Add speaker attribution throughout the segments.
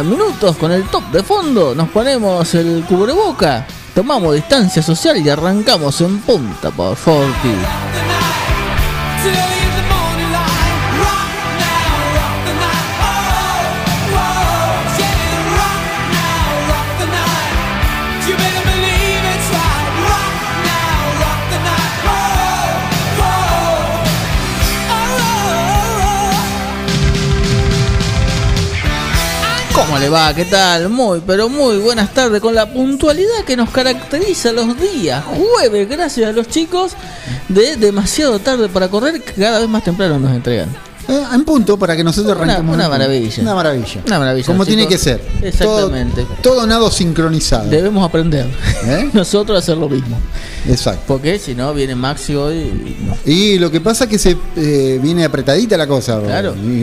Speaker 1: 19.30 minutos con el top de fondo. Nos ponemos el cubreboca, tomamos distancia social y arrancamos en punta por Forti. Le va? ¿Qué tal? Muy, pero muy buenas tardes con la puntualidad que nos caracteriza los días. Jueves, gracias a los chicos de demasiado tarde para correr, que cada vez más temprano nos entregan.
Speaker 2: Eh, en punto para que nosotros
Speaker 1: Una-
Speaker 2: arranquemos.
Speaker 1: una maravilla.
Speaker 2: Una maravilla.
Speaker 1: Una maravilla,
Speaker 2: Como tiene que ser.
Speaker 1: Exactamente.
Speaker 2: Todo, todo nado sincronizado.
Speaker 1: Debemos aprender
Speaker 2: ¿Eh?
Speaker 1: nosotros a hacer lo mismo.
Speaker 2: Exacto.
Speaker 1: Porque si no, viene Maxi hoy y
Speaker 2: lo que pasa es que se eh, viene apretadita la cosa.
Speaker 1: Claro.
Speaker 2: Y,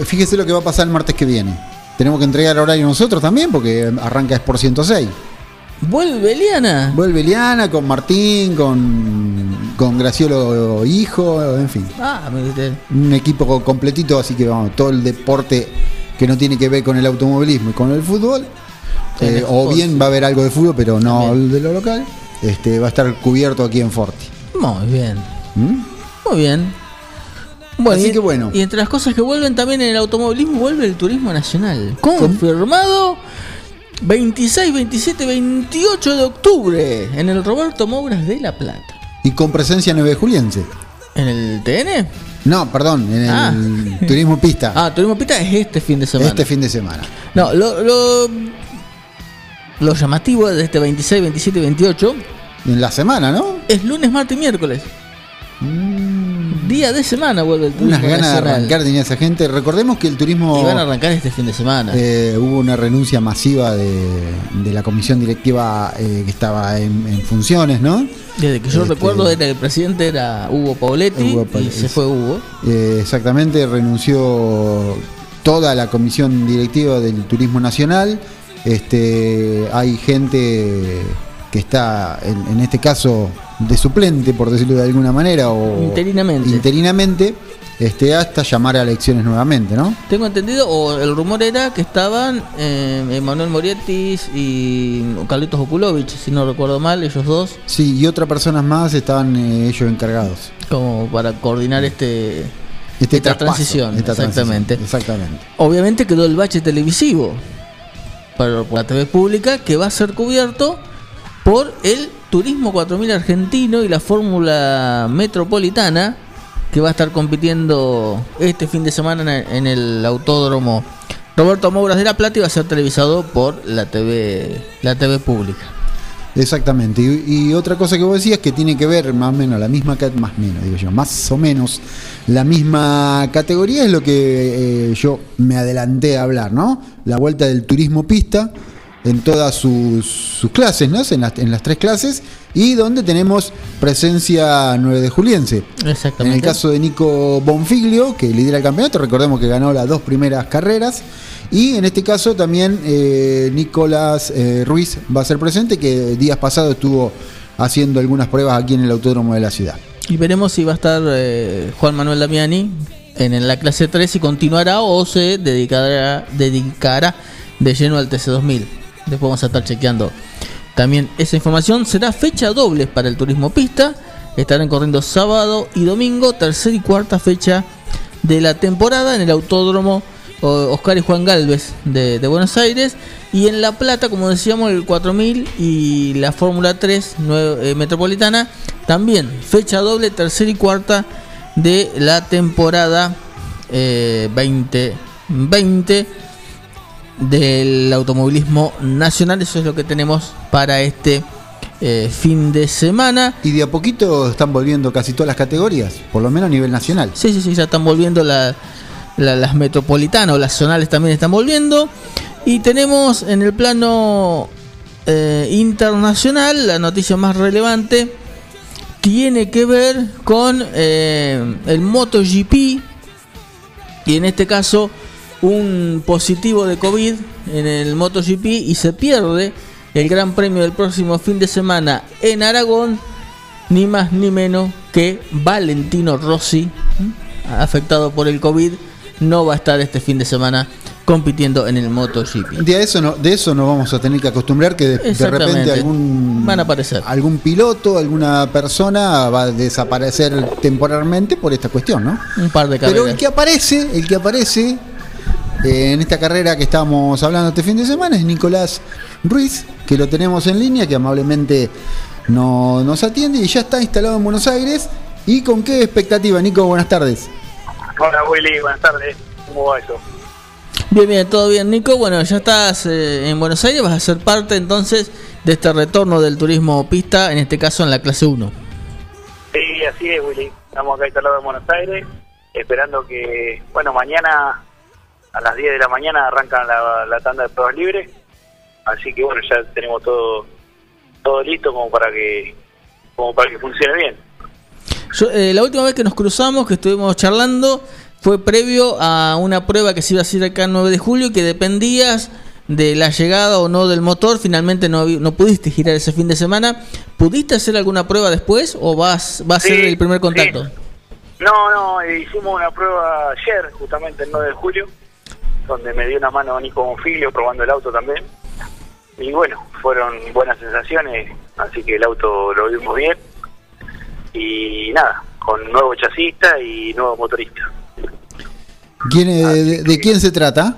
Speaker 2: eh, fíjese lo que va a pasar el martes que viene. Tenemos que entregar horario nosotros también porque arranca es por 106.
Speaker 1: ¿Vuelve Eliana?
Speaker 2: Vuelve Eliana con Martín, con, con Graciolo Hijo, en fin.
Speaker 1: Ah.
Speaker 2: Un equipo co- completito, así que vamos, todo el deporte que no tiene que ver con el automovilismo y con el fútbol. Eh, o
Speaker 1: fútbol,
Speaker 2: bien
Speaker 1: sí.
Speaker 2: va a haber algo de fútbol, pero no
Speaker 1: También.
Speaker 2: de lo local. Este, va a estar cubierto aquí en Forti.
Speaker 1: Muy bien.
Speaker 2: ¿Mm?
Speaker 1: Muy bien. Bueno,
Speaker 2: Así
Speaker 1: y,
Speaker 2: que bueno.
Speaker 1: Y entre las cosas que vuelven también en el automovilismo, vuelve el turismo nacional. Confirmado 26, 27, 28 de octubre en el Roberto Mouras de La Plata.
Speaker 2: Y con presencia nueve juliense.
Speaker 1: ¿En el TN?
Speaker 2: No, perdón, en el
Speaker 1: Ah.
Speaker 2: turismo pista.
Speaker 1: Ah, Turismo Pita es este fin de semana.
Speaker 2: este fin de semana.
Speaker 1: No, lo, lo, lo llamativo de este 26, 27 y 28
Speaker 2: En la semana, ¿no?
Speaker 1: es lunes, martes y miércoles. Día de semana vuelve el turismo.
Speaker 2: Unas ganas de arrancar tenía esa gente. Recordemos que el turismo.
Speaker 1: Y van a arrancar este fin de semana.
Speaker 2: Eh, hubo una renuncia masiva de, de la comisión directiva eh, que estaba en, en funciones, ¿no?
Speaker 1: Desde que yo
Speaker 2: Este-
Speaker 1: recuerdo era el presidente era Hugo Pauletti
Speaker 2: Hugo
Speaker 1: y
Speaker 2: Pauletti.
Speaker 1: se fue Hugo.
Speaker 2: Eh, exactamente, renunció toda la comisión directiva del Turismo Nacional. Este, hay gente que está, en, en este caso, de suplente, por decirlo de alguna manera, o
Speaker 1: Interinamente.
Speaker 2: interinamente, este, hasta llamar a elecciones nuevamente, ¿no?
Speaker 1: Tengo entendido, o el rumor era que estaban eh, Emanuel Morietis y Carlitos Okulovich, si no recuerdo mal, ellos dos,
Speaker 2: Sí, y otras personas más estaban eh, ellos encargados.
Speaker 1: como para coordinar este...
Speaker 2: Este
Speaker 1: Esta
Speaker 2: traspaso,
Speaker 1: transición,
Speaker 2: esta
Speaker 1: exactamente.
Speaker 2: transición, exactamente.
Speaker 1: Obviamente quedó el bache televisivo para, la TV pública que va a ser cubierto por el Turismo 4000 argentino y la Fórmula Metropolitana que va a estar compitiendo este fin de semana en el, Autódromo Roberto Mouras de la Plata y va a ser televisado por la TV la TV pública.
Speaker 2: Exactamente. Y, otra cosa que vos decías que tiene que ver más o menos la misma más menos digo yo, más o menos la misma categoría es lo que eh, yo me adelanté a hablar, ¿no? La vuelta del turismo pista en todas sus, sus clases, ¿no? En las, en las tres clases y donde tenemos presencia 9 de Juliense. En
Speaker 1: Exactamente.
Speaker 2: el caso de Nico Bonfiglio, que lidera el campeonato, recordemos que ganó las dos primeras carreras. Y en este caso también eh, Nicolás eh, Ruiz va a ser presente, que días pasados estuvo haciendo algunas pruebas aquí en el autódromo de la ciudad.
Speaker 1: Y veremos si va a estar eh, Juan Manuel Damiani en, en la clase 3 y continuará o se dedicará, dedicará de lleno al TC2000. Después vamos a estar chequeando también esa información. Será fecha doble para el turismo pista. Estarán corriendo sábado y domingo, tercera y cuarta fecha de la temporada en el autódromo Oscar y Juan Galvez de, Buenos Aires. Y en La Plata, como decíamos, el 4000 y la Fórmula 3 nue- eh, Metropolitana. También fecha doble, tercera y cuarta de la temporada eh, 2020 del automovilismo nacional. Eso es lo que tenemos para este eh, fin de semana.
Speaker 2: Y de a poquito están volviendo casi todas las categorías, por lo menos a nivel nacional.
Speaker 1: Sí, sí, sí, ya están volviendo la- la- las metropolitanas o las zonales también están volviendo. Y tenemos en el plano eh, internacional la noticia más relevante tiene que ver con eh, el MotoGP y en este caso un positivo de COVID en el MotoGP y se pierde el Gran Premio del próximo fin de semana en Aragón, ni más ni menos que Valentino Rossi, afectado por el COVID, no va a estar este fin de semana compitiendo en el MotoGP.
Speaker 2: De eso no, de eso nos vamos a tener que acostumbrar que de, repente algún
Speaker 1: Van a aparecer.
Speaker 2: algún piloto, alguna persona va a desaparecer temporalmente por esta cuestión, ¿no?
Speaker 1: Un par de
Speaker 2: Pero
Speaker 1: carreras.
Speaker 2: el que aparece, el que aparece eh, en esta carrera que estábamos hablando este fin de semana es Nicolás Ruiz, que lo tenemos en línea, que amablemente no- nos atiende y ya está instalado en Buenos Aires. ¿Y con qué expectativa, Nico? Buenas tardes.
Speaker 3: Hola Willy, buenas tardes. ¿Cómo va eso?
Speaker 1: Bien, bien, todo bien, Nico. Bueno, ya estás eh, en Buenos Aires, vas a ser parte entonces de este retorno del turismo pista, en este caso en la clase 1.
Speaker 3: Sí, así es Willy. Estamos acá instalados en Buenos Aires, esperando que, bueno, mañana a las 10 de la mañana arrancan la, la tanda de pruebas libres. Así que bueno, ya tenemos todo todo listo como para que como para que funcione bien.
Speaker 1: Yo, eh, la última vez que nos cruzamos, que estuvimos charlando, fue previo a una prueba que se iba a hacer acá el 9 de julio y que dependías de la llegada o no del motor. Finalmente no, no pudiste girar ese fin de semana. ¿Pudiste hacer alguna prueba después o vas, va a ser el primer contacto?
Speaker 3: sí. No, no, eh, hicimos una prueba ayer, justamente el 9 de julio, donde me dio una mano Nico Bonfilio probando el auto también. Y bueno, fueron buenas sensaciones, así que el auto lo vimos bien. Y nada, con nuevo chasista y nuevo motorista.
Speaker 2: ¿Quién, eh, de, de quién se trata?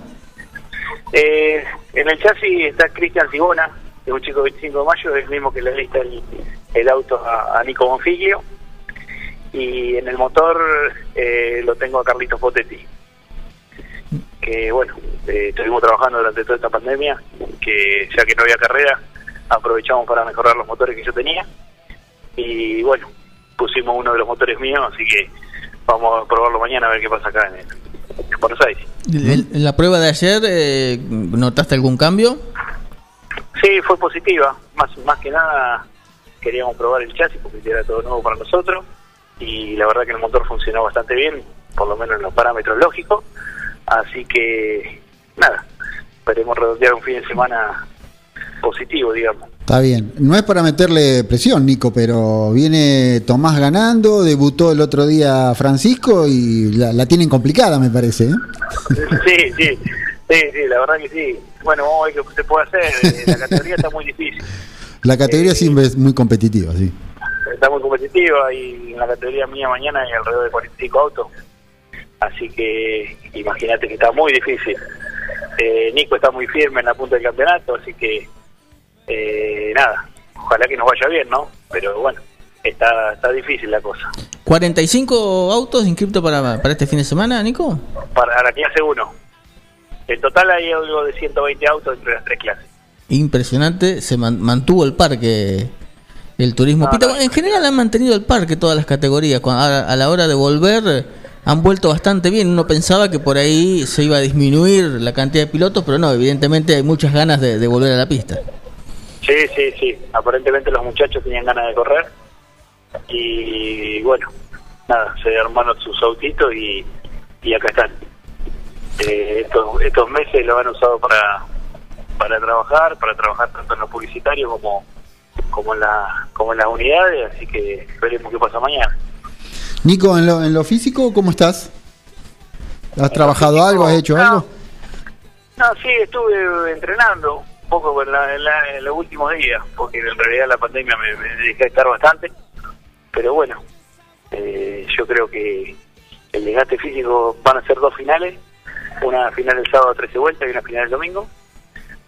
Speaker 3: Eh, en el chasis está Cristian que es un chico de 25 de mayo, es el mismo que le lista el, el auto a, a Nico Bonfiglio. Y en el motor eh, lo tengo a Carlitos Potetti. Que bueno, eh, estuvimos trabajando durante toda esta pandemia, que ya que no había carrera, aprovechamos para mejorar los motores que yo tenía. Y bueno, pusimos uno de los motores míos, así que vamos a probarlo mañana a ver qué pasa acá en, en Buenos Aires.
Speaker 1: En la prueba de ayer, eh, ¿notaste algún cambio?
Speaker 3: Sí, fue positiva. Más, más que nada queríamos probar el chasis porque era todo nuevo para nosotros y la verdad que el motor funcionó bastante bien, por lo menos en los parámetros lógicos. Así que, nada, esperemos redondear un fin de semana positivo, digamos.
Speaker 2: Está bien. No es para meterle presión, Nico, pero viene Tomás ganando, debutó el otro día Francisco y la, la tienen complicada, me parece. ¿eh?
Speaker 3: Sí, sí, sí, sí, la verdad que sí. Bueno, vamos a ver qué se puede hacer. Eh, La categoría está muy difícil.
Speaker 2: La categoría siempre es muy competitiva, sí.
Speaker 3: está muy competitiva y en la categoría mía mañana hay alrededor de 45 autos. Así que imagínate que está muy difícil. Eh, Nico está muy firme en la punta del campeonato, así que eh, nada, ojalá que nos vaya bien, ¿no? Pero bueno, está, está difícil la cosa.
Speaker 1: ¿45 autos inscriptos para, para este fin de semana, Nico?
Speaker 3: Para la clase 1. En total hay algo de 120 autos entre las tres clases.
Speaker 1: Impresionante, se man- mantuvo el parque, el turismo
Speaker 3: no.
Speaker 1: En general han mantenido el parque todas las categorías. A, a la hora de volver han vuelto bastante bien. Uno pensaba que por ahí se iba a disminuir la cantidad de pilotos, pero no, evidentemente hay muchas ganas de, volver a la pista.
Speaker 3: Sí, sí, sí. Aparentemente los muchachos tenían ganas de correr. Y bueno, nada, se armaron sus autitos y, y acá están. Eh, estos, estos meses lo han usado para, para trabajar, para trabajar tanto en lo publicitario como, como, en la, como en las unidades. Así que veremos qué pasa mañana.
Speaker 2: Nico, en lo, en lo físico, ¿cómo estás? ¿Has trabajado algo? ¿Has hecho algo?
Speaker 3: No, sí, estuve entrenando un poco en, la- en los últimos días, porque en realidad la pandemia me, me a estar bastante. Pero bueno, eh, yo creo que el desgaste físico van a ser dos finales, una final el sábado a 13 vueltas y una final el domingo.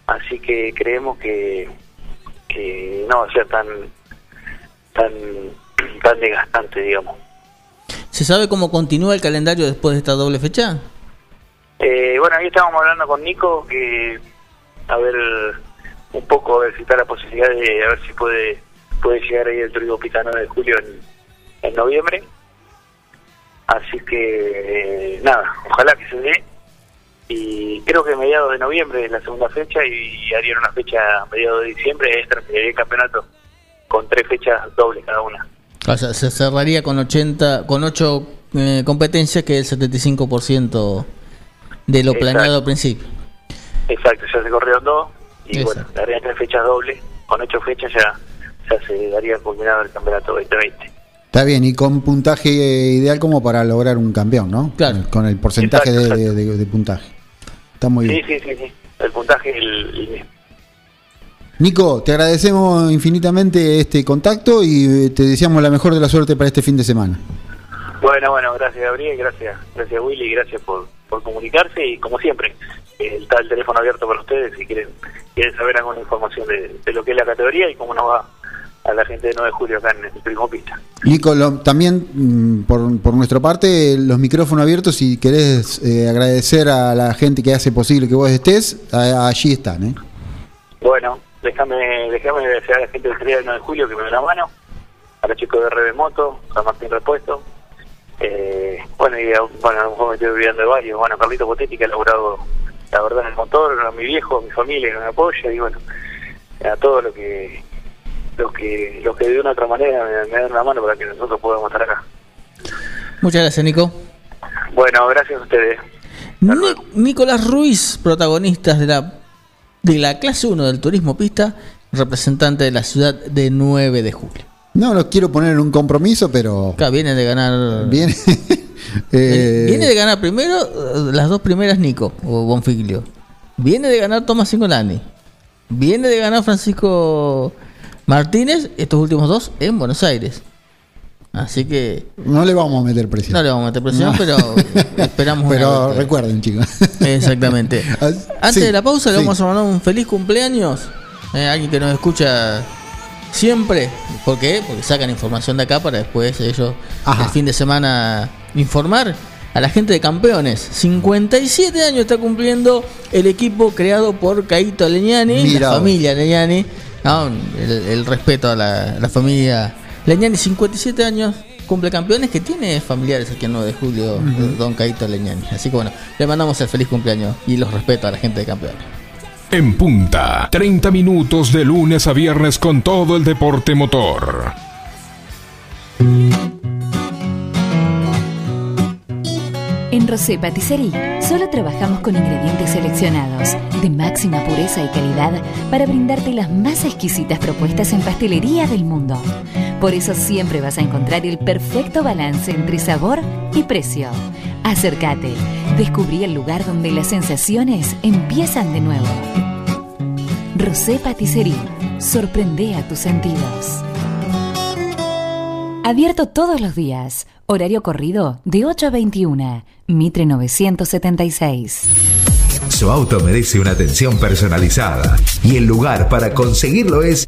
Speaker 3: Así que creemos que, que no va a ser tan, tan, tan desgastante, digamos.
Speaker 1: ¿Se sabe cómo continúa el calendario después de esta doble fecha?
Speaker 3: Eh, bueno, ahí estábamos hablando con Nico que a ver un poco a ver si está la posibilidad de a ver si puede puede llegar ahí el turismo pitano de julio en, en noviembre. Así que eh, nada, ojalá que se dé. Y creo que mediados de noviembre es la segunda fecha y harían una fecha a mediados de diciembre, es el campeonato con tres fechas dobles cada una.
Speaker 1: O sea, se cerraría con 80, con 8 competencias, que es el 75% de lo
Speaker 3: Exacto.
Speaker 1: planeado al principio.
Speaker 3: Exacto, ya se corrieron dos y
Speaker 1: Exacto.
Speaker 3: bueno, darían tres fechas dobles, con ocho fechas ya, ya se daría culminado el campeonato 2020.
Speaker 2: Está bien, y con puntaje ideal como para lograr un campeón, ¿no?
Speaker 1: Claro.
Speaker 2: Con el porcentaje
Speaker 3: Exacto,
Speaker 2: de, de- de puntaje. Está muy
Speaker 3: Sí,
Speaker 2: bien.
Speaker 3: sí, sí, sí. El puntaje es el, el mismo.
Speaker 2: Nico, te agradecemos infinitamente este contacto y eh, te deseamos la mejor de la suerte para este fin de semana.
Speaker 3: Bueno, bueno, gracias Gabriel, gracias, gracias Willy, gracias por, por comunicarse y como siempre, está el teléfono abierto para ustedes si quieren quieren saber alguna información de, de lo que es la categoría y cómo nos va a la gente de 9 de julio acá en el Primo Pista.
Speaker 2: Nico, lo- también mm, por, por nuestra parte, los micrófonos abiertos, si querés eh, agradecer a la gente que hace posible que vos estés, a- allí están. ¿eh?
Speaker 3: Bueno, déjame déjame agradecer a la gente del 3 del 9 de julio que me dio la mano, a los chicos de RB Moto, San Martín Repuesto, eh, bueno, y a, bueno, a lo mejor me estoy olvidando de varios, bueno, Carlito Potetti que ha logrado la verdad en el motor, a mi viejo, a mi familia que me apoya y bueno, a todos los que los que los que de una u otra manera me, me dan la mano para que nosotros podamos estar acá.
Speaker 1: Muchas gracias, Nico.
Speaker 3: Bueno, gracias a ustedes.
Speaker 1: Ni-. Nicolás Ruiz, protagonistas de la, de la clase 1 del turismo pista, representante de la ciudad de 9 de julio.
Speaker 2: No los quiero poner en un compromiso, pero
Speaker 1: Acá viene de ganar.
Speaker 2: viene. eh,
Speaker 1: Viene de ganar primero eh, las dos primeras Nico o Bonfiglio. Viene de ganar Tomás Singolani. Viene de ganar Francisco Martínez, estos últimos dos en Buenos Aires. Así que
Speaker 2: no le vamos a meter presión.
Speaker 1: no le vamos a meter presión,
Speaker 2: No.
Speaker 1: pero esperamos
Speaker 2: Pero recuerden, chicos.
Speaker 1: Exactamente. Antes
Speaker 2: sí,
Speaker 1: de la pausa le vamos a mandar un feliz cumpleaños eh, alguien que nos escucha siempre. ¿Por qué? Porque sacan información de acá para después ellos
Speaker 2: Ajá.
Speaker 1: el fin de semana informar a la gente de campeones. 57 años está cumpliendo el equipo creado por Caito Leñani,
Speaker 2: Mira
Speaker 1: la familia Leñani. ¿no? El, el respeto a la, a la familia Leñani, 57 años. Cumple campeones que tiene familiares aquí en 9 de julio, don Caito Leñani. Así que bueno, le mandamos el feliz cumpleaños y los respeto a la gente de campeones.
Speaker 4: En punta, 30 minutos de lunes a viernes con todo el deporte motor.
Speaker 5: En Rosé Patisserie solo trabajamos con ingredientes seleccionados de máxima pureza y calidad para brindarte las más exquisitas propuestas en pastelería del mundo. Por eso siempre vas a encontrar el perfecto balance entre sabor y precio. Acércate, descubrí el lugar donde las sensaciones empiezan de nuevo. Rosé Patisserie, sorprende a tus sentidos. Abierto todos los días. Horario corrido de 8 a 21. Mitre 976.
Speaker 6: Su auto merece una atención personalizada y el lugar para conseguirlo es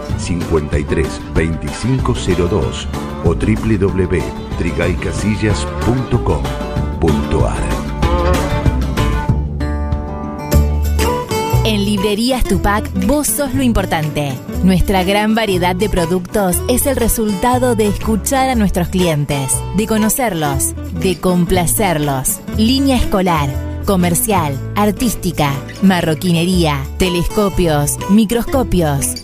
Speaker 7: 53 25 02 o www.trigaycasillas.com.ar
Speaker 8: En Librerías Tupac, vos sos lo importante. Nuestra gran variedad de productos es el resultado de escuchar a nuestros clientes, de conocerlos, de complacerlos. Línea escolar, comercial, artística, marroquinería, telescopios, microscopios,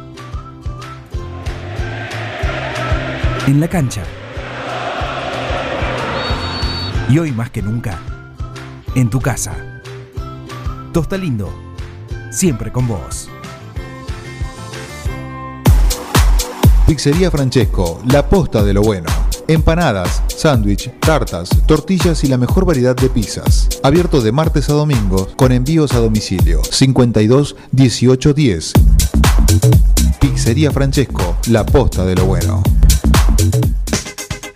Speaker 9: En la cancha. Y hoy más que nunca, en tu casa. Tosta Lindo, siempre con vos.
Speaker 10: Pizzería Francesco, la posta de lo bueno. Empanadas, sándwich, tartas, tortillas y la mejor variedad de pizzas. Abierto de martes a domingo con envíos a domicilio. 52 18 10. Pizzería Francesco, la posta de lo bueno.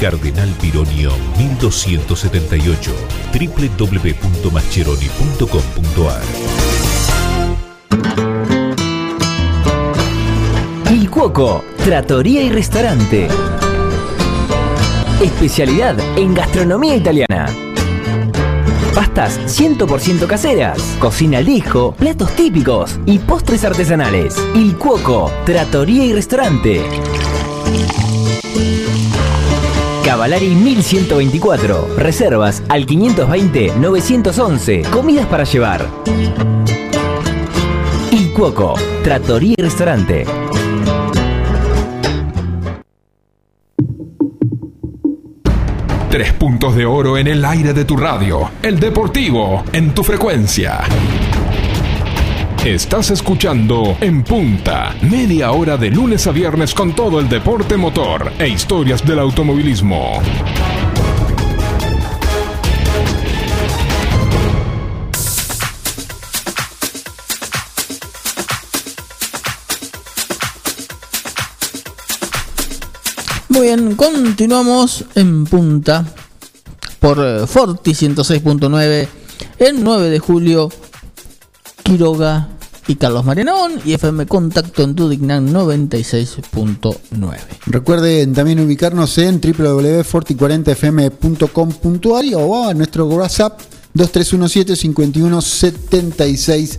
Speaker 6: Cardenal Pironio 1278 www.mascheroni.com.ar
Speaker 11: Il Cuoco, Trattoria y Restaurante. Especialidad en gastronomía italiana. Pastas 100% caseras, cocina al platos típicos y postres artesanales. Il Cuoco, Trattoria y Restaurante. Cavalari 1124. Reservas al 520-911. Comidas para llevar. Il Cuoco, Trattoria y Restaurante.
Speaker 4: Tres puntos de oro en el aire de tu radio. El deportivo en tu frecuencia. Estás escuchando En Punta, media hora de lunes a viernes con todo el deporte motor e historias del automovilismo.
Speaker 1: Muy bien, continuamos en punta por Forti 106.9 el 9 de julio. Quiroga y Carlos Marenón y FM Contacto en Dudignan 96.9.
Speaker 2: Recuerden también ubicarnos en www.forti40fm.com.ar o a nuestro WhatsApp 2317 51 76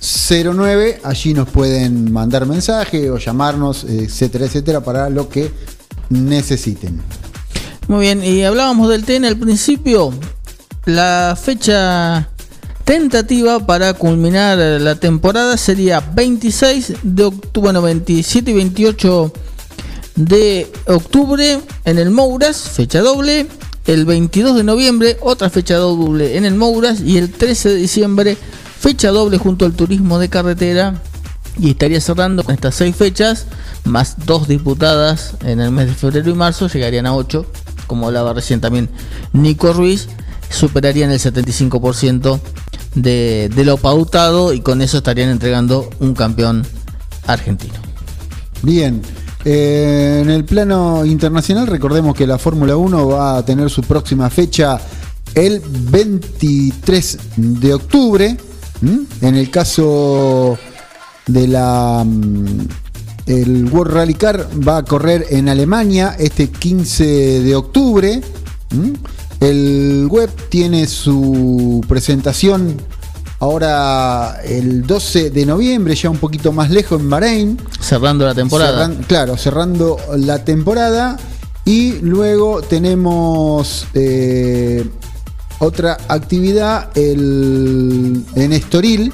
Speaker 2: 09. Allí nos pueden mandar mensaje o llamarnos, etcétera, etcétera, para lo que necesiten.
Speaker 1: Muy bien, y hablábamos del TN al principio. La fecha tentativa para culminar la temporada sería 26 de octubre, bueno, 27 y 28 de octubre en el Mouras, fecha doble. El 22 de noviembre, otra fecha doble en el Mouras. Y el 13 de diciembre, fecha doble junto al turismo de carretera. Y estaría cerrando con estas seis fechas, más dos disputadas en el mes de febrero y marzo, llegarían a 8. Como hablaba recién también Nico Ruiz, superarían el 75% de, lo pautado y con eso estarían entregando un campeón argentino.
Speaker 2: Bien, eh, en el plano internacional recordemos que la Fórmula 1 va a tener su próxima fecha el 23 de octubre. En el caso de la... El World Rally Car va a correr en Alemania este 15 de octubre. El web tiene su presentación ahora el 12 de noviembre, ya un poquito más lejos en Bahrein.
Speaker 1: Cerrando la temporada.
Speaker 2: Cerran, claro, cerrando la temporada. Y luego tenemos eh, otra actividad el, en Estoril.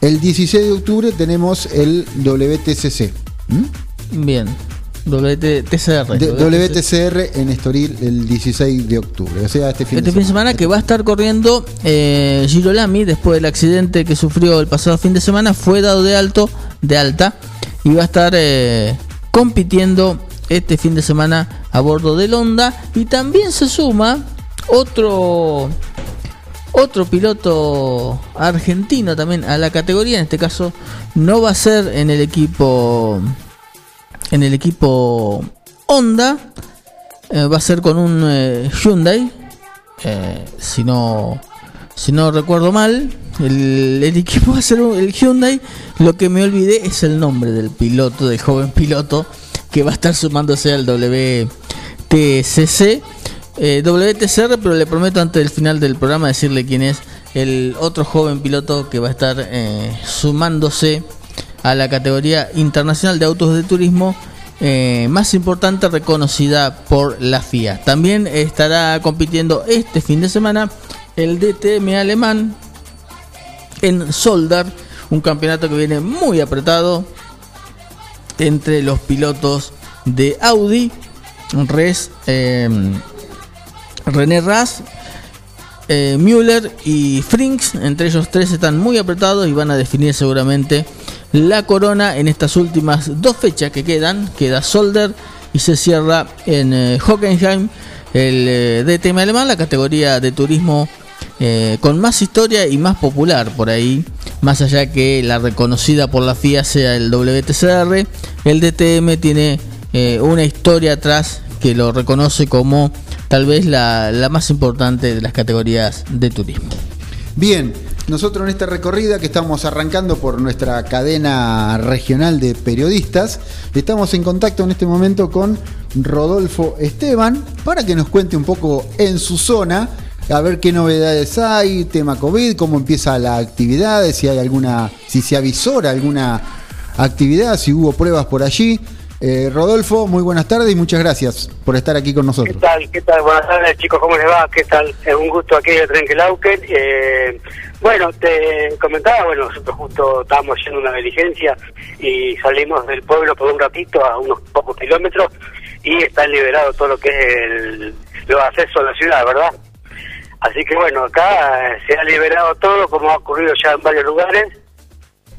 Speaker 2: El 16 de octubre tenemos el WTCC.
Speaker 1: ¿Mm? Bien. WTCR.
Speaker 2: WTCR en Estoril el 16 de octubre. O sea, este fin,
Speaker 1: este
Speaker 2: de,
Speaker 1: fin de semana que va a estar corriendo eh, Girolami después del accidente que sufrió el pasado fin de semana. Fue dado de alto, de alta, y va a estar eh, compitiendo este fin de semana a bordo del Honda. Y también se suma otro otro piloto argentino también a la categoría. En este caso no va a ser en el equipo en el equipo Honda. Eh, va a ser con un eh, Hyundai. Eh, si no si no recuerdo mal, el, equipo va a ser un, el Hyundai. Lo que me olvidé es el nombre del piloto, del joven piloto que va a estar sumándose al WTCC. WTCR, pero le prometo antes del final del programa decirle quién es el otro joven piloto que va a estar sumándose a la categoría internacional de autos de turismo eh, más importante reconocida por la FIA. También estará compitiendo este fin de semana el DTM alemán en Soldar, un campeonato que viene muy apretado entre los pilotos de Audi, Res, eh, René Ras, eh, Müller y Frinks. Entre ellos tres están muy apretados y van a definir seguramente la corona en estas últimas dos fechas que quedan. Queda Solder y se cierra en eh, Hockenheim el eh, DTM alemán, la categoría de turismo eh, con más historia y más popular por ahí, más allá que la reconocida por la FIA sea el WTCR, el DTM tiene una historia atrás que lo reconoce como tal vez la, la más importante de las categorías de turismo.
Speaker 2: Bien, nosotros en esta recorrida que estamos arrancando por nuestra cadena regional de periodistas, estamos en contacto en este momento con Rodolfo Esteban para que nos cuente un poco en su zona, a ver qué novedades hay, tema COVID, cómo empieza la actividad, si hay alguna, si se avisora alguna actividad, si hubo pruebas por allí. Eh, Rodolfo, muy buenas tardes y muchas gracias por estar aquí con nosotros.
Speaker 12: ¿Qué tal? ¿Qué tal? Buenas tardes, chicos. ¿Cómo les va? ¿Qué tal? Es un gusto aquí de Trenquelauquen. Eh, bueno, te comentaba, bueno, nosotros justo estábamos a una diligencia y salimos del pueblo por un ratito a unos pocos kilómetros y está liberado todo lo que es el, los accesos a la ciudad, ¿verdad? Así que bueno, acá eh, se ha liberado todo como ha ocurrido ya en varios lugares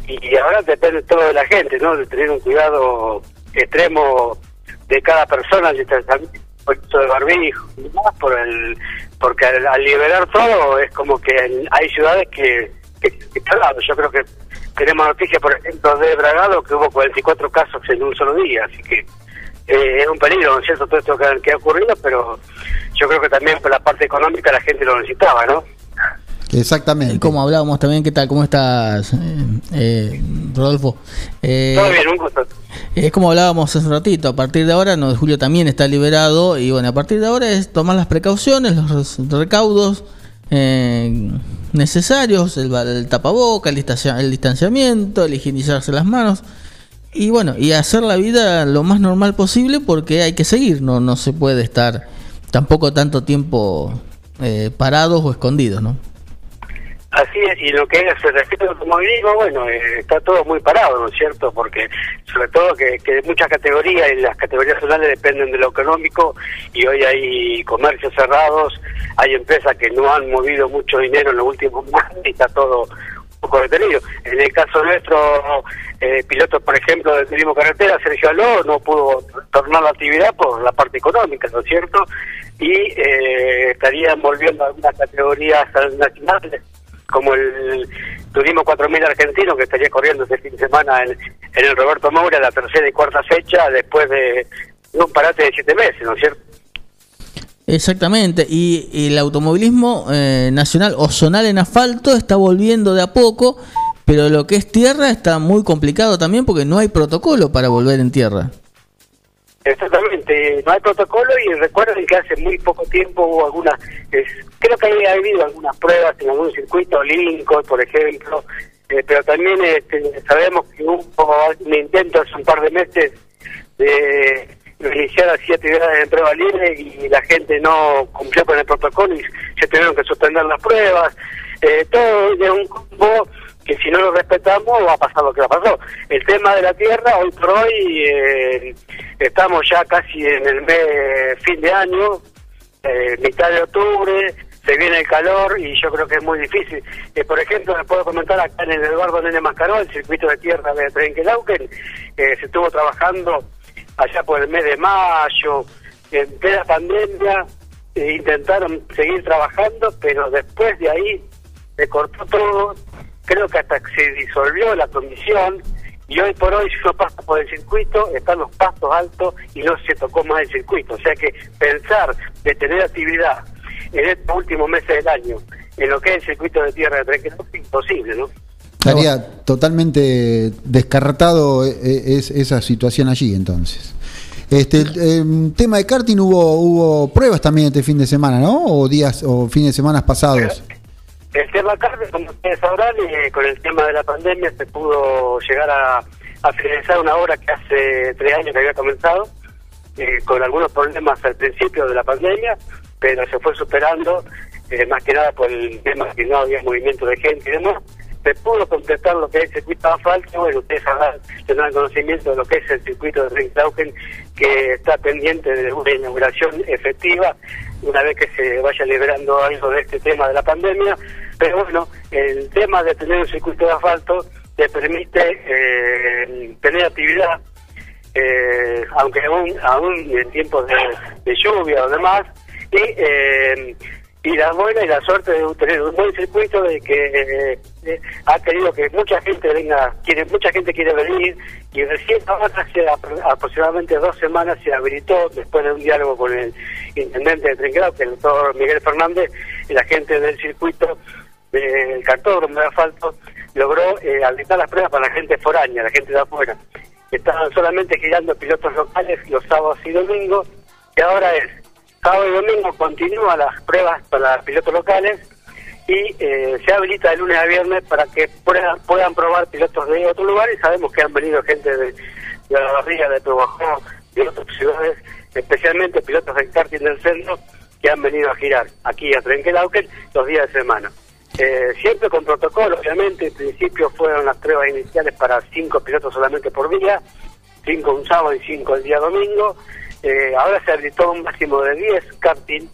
Speaker 12: y ahora depende todo de la gente, ¿no? De tener un cuidado extremo de cada persona, el distanciamiento de barbijo, y más por el, porque al, al liberar todo es como que hay ciudades que, que, que. Yo creo que tenemos noticias, por ejemplo, de Bragado, que hubo 44 casos en un solo día, así que eh, es un peligro, ¿no es cierto?, todo esto que, que ha ocurrido, pero yo creo que también por la parte económica la gente lo necesitaba, ¿no?
Speaker 2: Exactamente.
Speaker 1: Como hablábamos también, ¿qué tal? ¿Cómo estás, eh, eh, Rodolfo? Eh,
Speaker 12: Todo bien, un gusto.
Speaker 1: Es como hablábamos hace un ratito, a partir de ahora, 9 de julio también está liberado y bueno, a partir de ahora es tomar las precauciones, los recaudos eh, necesarios, el, el tapaboca, el, distancia- el distanciamiento, el higienizarse las manos y bueno, y hacer la vida lo más normal posible porque hay que seguir, no, no se puede estar tampoco tanto tiempo eh, parados o escondidos, ¿no?
Speaker 12: Así es, y lo que se refiere al automovilismo, bueno, eh, está todo muy parado, ¿no es cierto? Porque sobre todo que, que muchas categorías y las categorías zonales dependen de lo económico y hoy hay comercios cerrados, hay empresas que no han movido mucho dinero en los últimos meses y está todo un poco detenido. En el caso nuestro, eh, pilotos, por ejemplo, de turismo carretera, Sergio Aló, no pudo tornar la actividad por la parte económica, ¿no es cierto? Y eh, estarían volviendo a algunas categorías nacionales como el Turismo 4000 argentino que estaría corriendo este fin de semana en, en el Roberto Moura, la tercera y cuarta fecha, después de un parate de siete meses, ¿no es cierto?
Speaker 1: Exactamente, y, y el automovilismo eh, nacional o zonal en asfalto está volviendo de a poco, pero lo que es tierra está muy complicado también porque no hay protocolo para volver en tierra.
Speaker 12: Exactamente, no hay protocolo y recuerden que hace muy poco tiempo hubo algunas, creo que había habido algunas pruebas en algún circuito, Lincoln, por ejemplo, eh, pero también este, sabemos que hubo un intento hace un par de meses de iniciar así actividades en prueba libre y la gente no cumplió con el protocolo y se tuvieron que suspender las pruebas. Eh, todo de un combo que si no lo respetamos va a pasar lo que va a pasar. El tema de la tierra, hoy por hoy eh, estamos ya casi en el mes fin de año, eh, mitad de octubre, se viene el calor y yo creo que es muy difícil. Eh, por ejemplo, les puedo comentar acá en el Eduardo Nene Mascaró, el circuito de tierra de Trenquelauquen, eh, se estuvo trabajando allá por el mes de mayo, en plena pandemia, eh, intentaron seguir trabajando, pero después de ahí se cortó todo, creo que hasta que se disolvió la comisión y hoy por hoy si uno pasa por el circuito están los pastos altos y no se tocó más el circuito. O sea que pensar de tener actividad en estos últimos meses del año en lo que es el circuito de tierra de Trenquelauquen es imposible, ¿no?
Speaker 2: Estaría totalmente descartado eh, es, esa situación allí entonces. Este, el, em, tema de karting hubo hubo pruebas también este fin de semana, ¿no? O días o fines de semana pasados.
Speaker 12: El tema carne, como ustedes sabrán, eh, con el tema de la pandemia se pudo llegar a, a finalizar una obra que hace tres años que había comenzado, eh, con algunos problemas al principio de la pandemia, pero se fue superando, eh, más que nada por el tema que no había movimiento de gente y demás. Se pudo completar lo que es el circuito de asfalto, bueno, ustedes tendrán conocimiento de lo que es el circuito de Ringklauken, que está pendiente de una inauguración efectiva, una vez que se vaya liberando algo de este tema de la pandemia, pero bueno, el tema de tener un circuito de asfalto te permite eh, tener actividad, eh, aunque aún, aún en tiempos de, de lluvia o demás, y, eh, y la buena y la suerte de tener un buen circuito de que eh, ha querido que mucha gente venga, quiere mucha gente quiere venir y recién ahora hace apro- aproximadamente dos semanas se habilitó después de un diálogo con el intendente de Trinquelao, que el doctor Miguel Fernández, y la gente del circuito del cartódromo de asfalto logró eh, las pruebas para la gente foránea, la gente de afuera. Estaban solamente girando pilotos locales los sábados y domingos, y ahora es sábado y domingo continúan las pruebas para pilotos locales y eh, se habilita de lunes a viernes para que puedan, puedan probar pilotos de otros lugares. Sabemos que han venido gente de, de la barriga, de Trabajó, de otras ciudades, especialmente pilotos del karting del centro que han venido a girar aquí a Trenquelauquen los días de semana. Eh, siempre con protocolo, obviamente. En principio fueron las pruebas iniciales para cinco pilotos solamente por día, cinco un sábado y cinco el día domingo. Eh, ahora se habilitó un máximo de 10 karting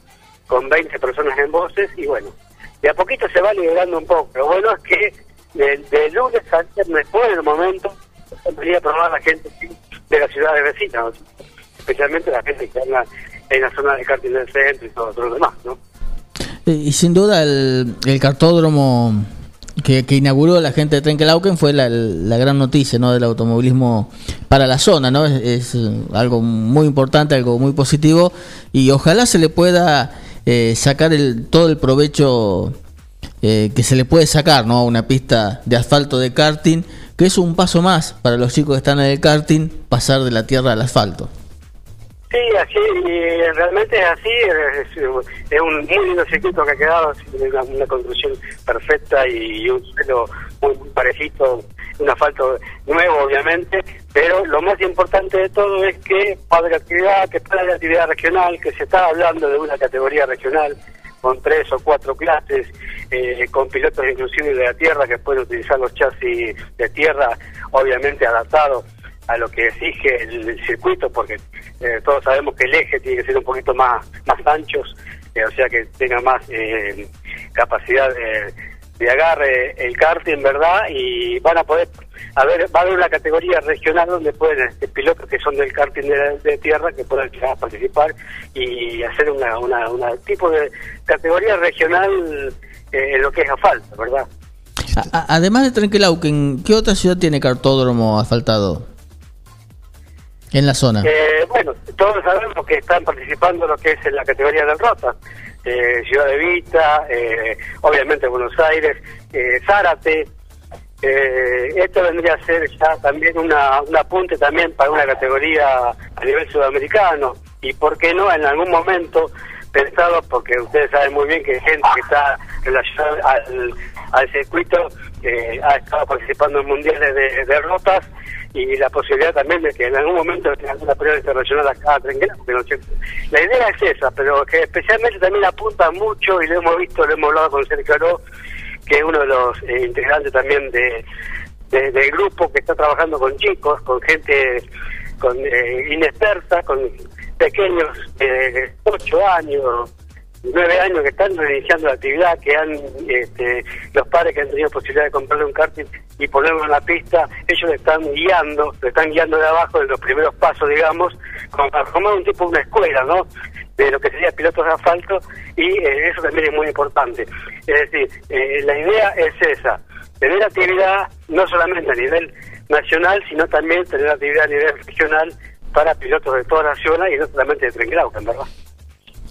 Speaker 12: con 20 personas en voces y bueno, de a poquito se va liberando un poco. Lo bueno es que de, de lunes a viernes, por el momento, venía a probar la gente de las ciudades vecinas, especialmente la gente que anda en la zona de karting del centro y todo, todo lo demás, ¿no?
Speaker 1: Eh, Y sin duda el, el cartódromo que, inauguró la gente de Trenkelauken fue la, la gran noticia ¿no? del automovilismo para la zona, ¿no? Es, es, eh, algo muy importante, algo muy positivo y ojalá se le pueda eh, sacar el, todo el provecho eh, que se le puede sacar ¿no? a una pista de asfalto de karting, que es un paso más para los chicos que están en el karting, pasar de la tierra al asfalto.
Speaker 12: Sí, así, y realmente es así, es, es un muy lindo circuito que ha quedado, una, una construcción perfecta y un suelo muy, muy parejito, un asfalto nuevo obviamente, pero lo más importante de todo es que va a haber actividad, que pueda haber actividad regional, que se está hablando de una categoría regional con tres o cuatro clases, eh, con pilotos inclusive de la tierra que pueden utilizar los chasis de tierra, obviamente adaptados a lo que exige el, circuito, porque eh, todos sabemos que el eje tiene que ser un poquito más, más anchos, eh, o sea que tenga más eh, capacidad de, de agarre el karting, ¿verdad? Y van a poder, a ver, va a haber una categoría regional donde pueden, este, pilotos que son del karting de, de tierra, que puedan participar y hacer una, una, una tipo de categoría regional eh, en lo que es asfalto, ¿verdad?
Speaker 1: Además de Trenkelauken, ¿qué otra ciudad tiene cartódromo asfaltado? En la zona.
Speaker 12: Eh, bueno, todos sabemos que están participando lo que es en la categoría del Rota. Eh, Ciudad de Vista, eh, obviamente Buenos Aires, eh, Zárate. Eh, esto vendría a ser ya también una, un apunte también para una categoría a nivel sudamericano. Y por qué no en algún momento pensado, porque ustedes saben muy bien que hay gente que está relacionada al, al circuito eh, ha estado participando en mundiales de, de rotas y la posibilidad también de que en algún momento tenga una prueba internacional acá a ¿no? La idea es esa, pero que especialmente también apunta mucho, y lo hemos visto, lo hemos hablado con Sergio Aró, que es uno de los eh, integrantes también de, de- del grupo que está trabajando con chicos, con gente con eh, inexperta, con pequeños de 8 años, nueve años que están iniciando la actividad, que han, este, los padres que han tenido posibilidad de comprarle un karting y ponerlo en la pista, ellos le están guiando, le están guiando de abajo en los primeros pasos, digamos, como para formar un tipo una escuela, ¿no? De lo que sería pilotos de asfalto y eh, eso también es muy importante. Es decir, eh, la idea es esa, tener actividad no solamente a nivel nacional, sino también tener actividad a nivel regional para pilotos de toda la zona y no solamente de Trenquelauquen, ¿verdad?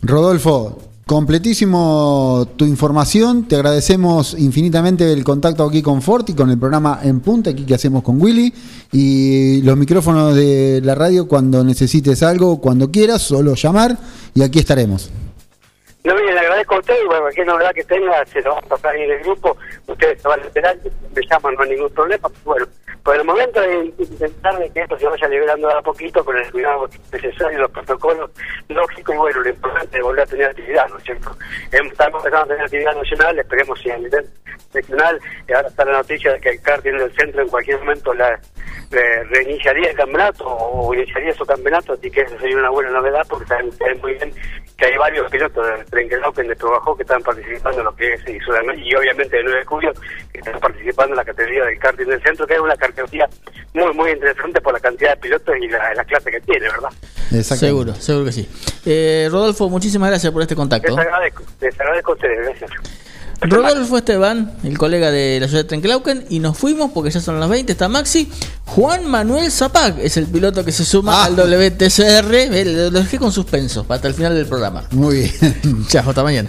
Speaker 2: Rodolfo, completísimo tu información. Te agradecemos infinitamente el contacto aquí con Fort y con el programa En Punta, aquí que hacemos con Willy. Y los micrófonos de la radio, cuando necesites algo, cuando quieras, solo llamar y aquí estaremos.
Speaker 12: No, bien, le agradezco a usted y bueno, cualquier novedad que tenga, se lo vamos a pasar en el grupo. Ustedes se van a esperar, me llaman, no hay ningún problema. Bueno, por el momento de intentar de que esto se vaya liberando a poquito con el cuidado necesario, los protocolos lógicos y bueno, lo importante es volver a tener actividad, ¿no es cierto? Em, Estamos empezando a tener actividad nacional, esperemos si a nivel regional, y ahora está la noticia de que el karting del centro en cualquier momento la eh, reiniciaría el campeonato o iniciaría su campeonato, así que eso sería una buena novedad porque saben, saben muy bien que hay varios pilotos de Trenquelopen de Trabajo que están participando en lo que es y, obviamente de 9 de julio que están participando en la categoría del karting del centro, que es una categoría muy muy interesante por la cantidad de pilotos y la, la clase que tiene, ¿verdad?
Speaker 1: Seguro, seguro que sí. Eh, Rodolfo, muchísimas gracias por este contacto.
Speaker 12: Les agradezco, les agradezco a ustedes, gracias.
Speaker 1: Rodolfo Esteban, el colega de la ciudad de Trenkelauken, y nos fuimos porque ya son las 20, está Maxi. Juan Manuel Zapag es el piloto que se suma al WTCR. Lo dejé con suspenso hasta el final del programa.
Speaker 2: Muy bien.
Speaker 1: Chao, hasta mañana.